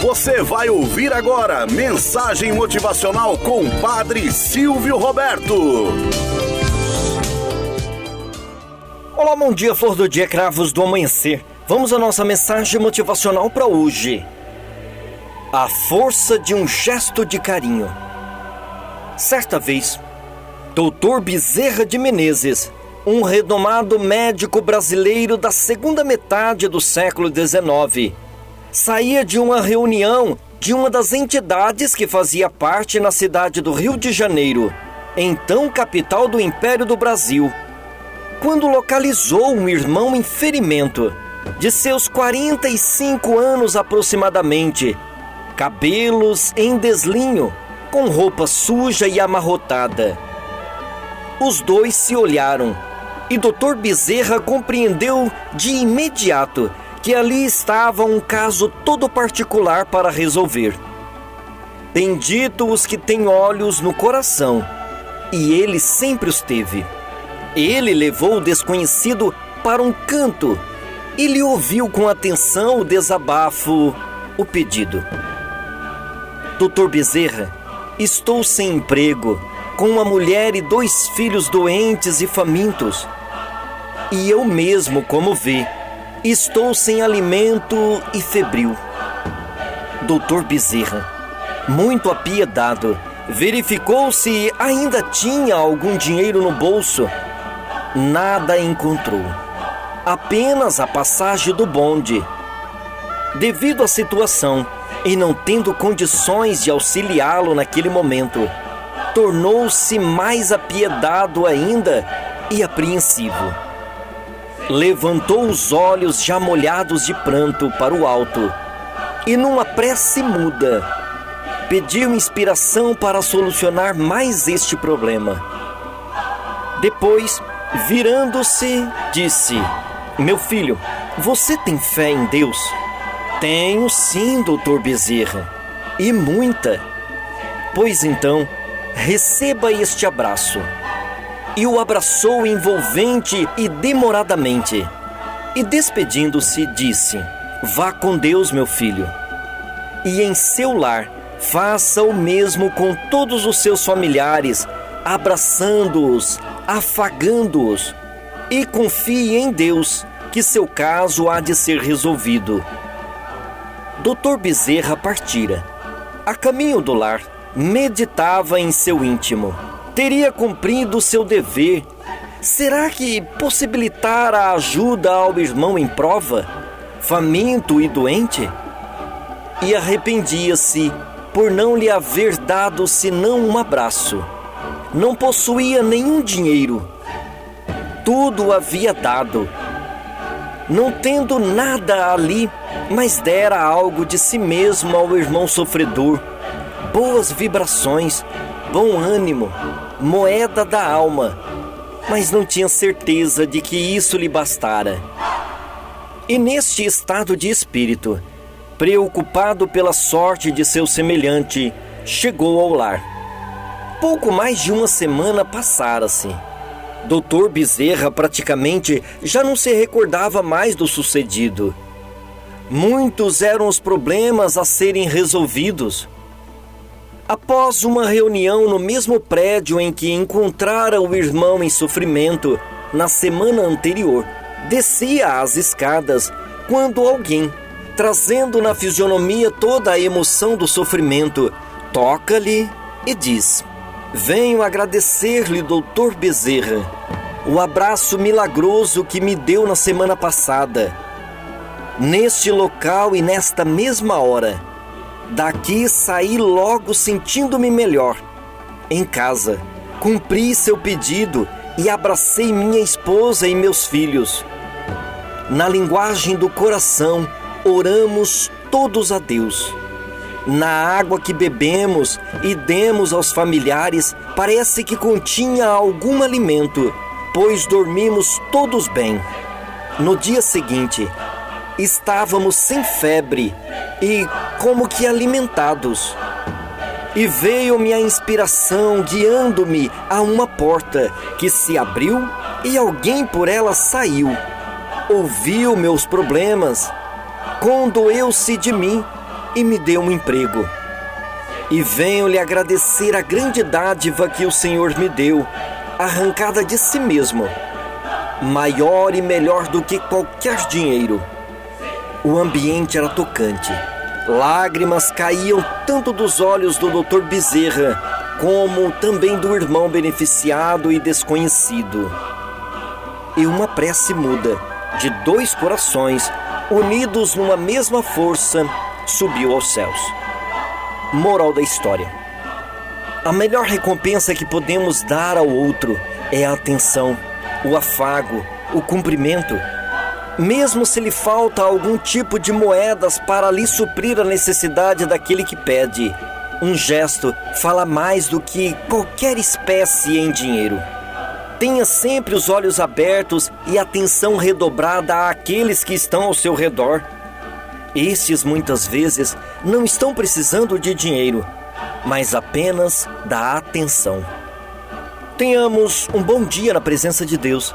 Você vai ouvir agora mensagem motivacional com Padre Silvio Roberto. Olá, bom dia, flor do dia, cravos do amanhecer. Vamos à nossa mensagem motivacional para hoje. A força de um gesto de carinho. Certa vez, Doutor Bezerra de Menezes, um renomado médico brasileiro da segunda metade do século XIX, saía de uma reunião de uma das entidades que fazia parte na cidade do Rio de Janeiro, então capital do Império do Brasil, quando localizou um irmão em ferimento, de seus 45 anos aproximadamente, cabelos em deslinho, com roupa suja e amarrotada. Os dois se olharam e Dr. Bezerra compreendeu de imediato que ali estava um caso todo particular para resolver. Bendito os que têm olhos no coração, e ele sempre os teve. Ele levou o desconhecido para um canto e lhe ouviu com atenção o desabafo, o pedido. Doutor Bezerra, estou sem emprego, com uma mulher e dois filhos doentes e famintos. E eu mesmo, como vê, estou sem alimento e febril. Doutor Bezerra, muito apiedado, verificou se ainda tinha algum dinheiro no bolso. Nada encontrou. Apenas a passagem do bonde. Devido à situação e não tendo condições de auxiliá-lo naquele momento, tornou-se mais apiedado ainda e apreensivo levantou os olhos já molhados de pranto para o alto e, numa prece muda, pediu inspiração para solucionar mais este problema. Depois, virando-se, disse: Meu filho, você tem fé em Deus? Tenho sim, doutor Bezerra, e muita. Pois então, receba este abraço e o abraçou envolvente e demoradamente. E despedindo-se, disse: Vá com Deus, meu filho. E em seu lar, faça o mesmo com todos os seus familiares, abraçando-os, afagando-os. E confie em Deus, que seu caso há de ser resolvido. Doutor Bezerra partira. A caminho do lar, meditava em seu íntimo teria cumprido seu dever. Será que possibilitar a ajuda ao irmão em prova, faminto e doente? E arrependia-se por não lhe haver dado senão um abraço. Não possuía nenhum dinheiro. Tudo havia dado. Não tendo nada ali, mas dera algo de si mesmo ao irmão sofredor. Boas vibrações, bom ânimo, moeda da alma, mas não tinha certeza de que isso lhe bastara. E neste estado de espírito, preocupado pela sorte de seu semelhante, chegou ao lar. Pouco mais de uma semana passara-se. Doutor Bezerra praticamente já não se recordava mais do sucedido. Muitos eram os problemas a serem resolvidos. Após uma reunião no mesmo prédio em que encontrara o irmão em sofrimento na semana anterior, descia as escadas quando alguém, trazendo na fisionomia toda a emoção do sofrimento, toca-lhe e diz: Venho agradecer-lhe, doutor Bezerra, o abraço milagroso que me deu na semana passada. Neste local e nesta mesma hora, Daqui saí logo sentindo-me melhor. Em casa, cumpri seu pedido e abracei minha esposa e meus filhos. Na linguagem do coração, oramos todos a Deus. Na água que bebemos e demos aos familiares, parece que continha algum alimento, pois dormimos todos bem. No dia seguinte, estávamos sem febre e como que alimentados. E veio-me a inspiração guiando-me a uma porta que se abriu e alguém por ela saiu. Ouviu meus problemas, condoeu-se de mim e me dê um emprego. E venho lhe agradecer a grande dádiva que o Senhor me deu, arrancada de si mesmo, maior e melhor do que qualquer dinheiro. O ambiente era tocante. Lágrimas caíam tanto dos olhos do Dr. Bezerra como também do irmão beneficiado e desconhecido. E uma prece muda, de dois corações, unidos numa mesma força, subiu aos céus. Moral da história: A melhor recompensa que podemos dar ao outro é a atenção, o afago, o cumprimento. Mesmo se lhe falta algum tipo de moedas para lhe suprir a necessidade daquele que pede, um gesto fala mais do que qualquer espécie em dinheiro. Tenha sempre os olhos abertos e atenção redobrada àqueles que estão ao seu redor. Estes muitas vezes não estão precisando de dinheiro, mas apenas da atenção. Tenhamos um bom dia na presença de Deus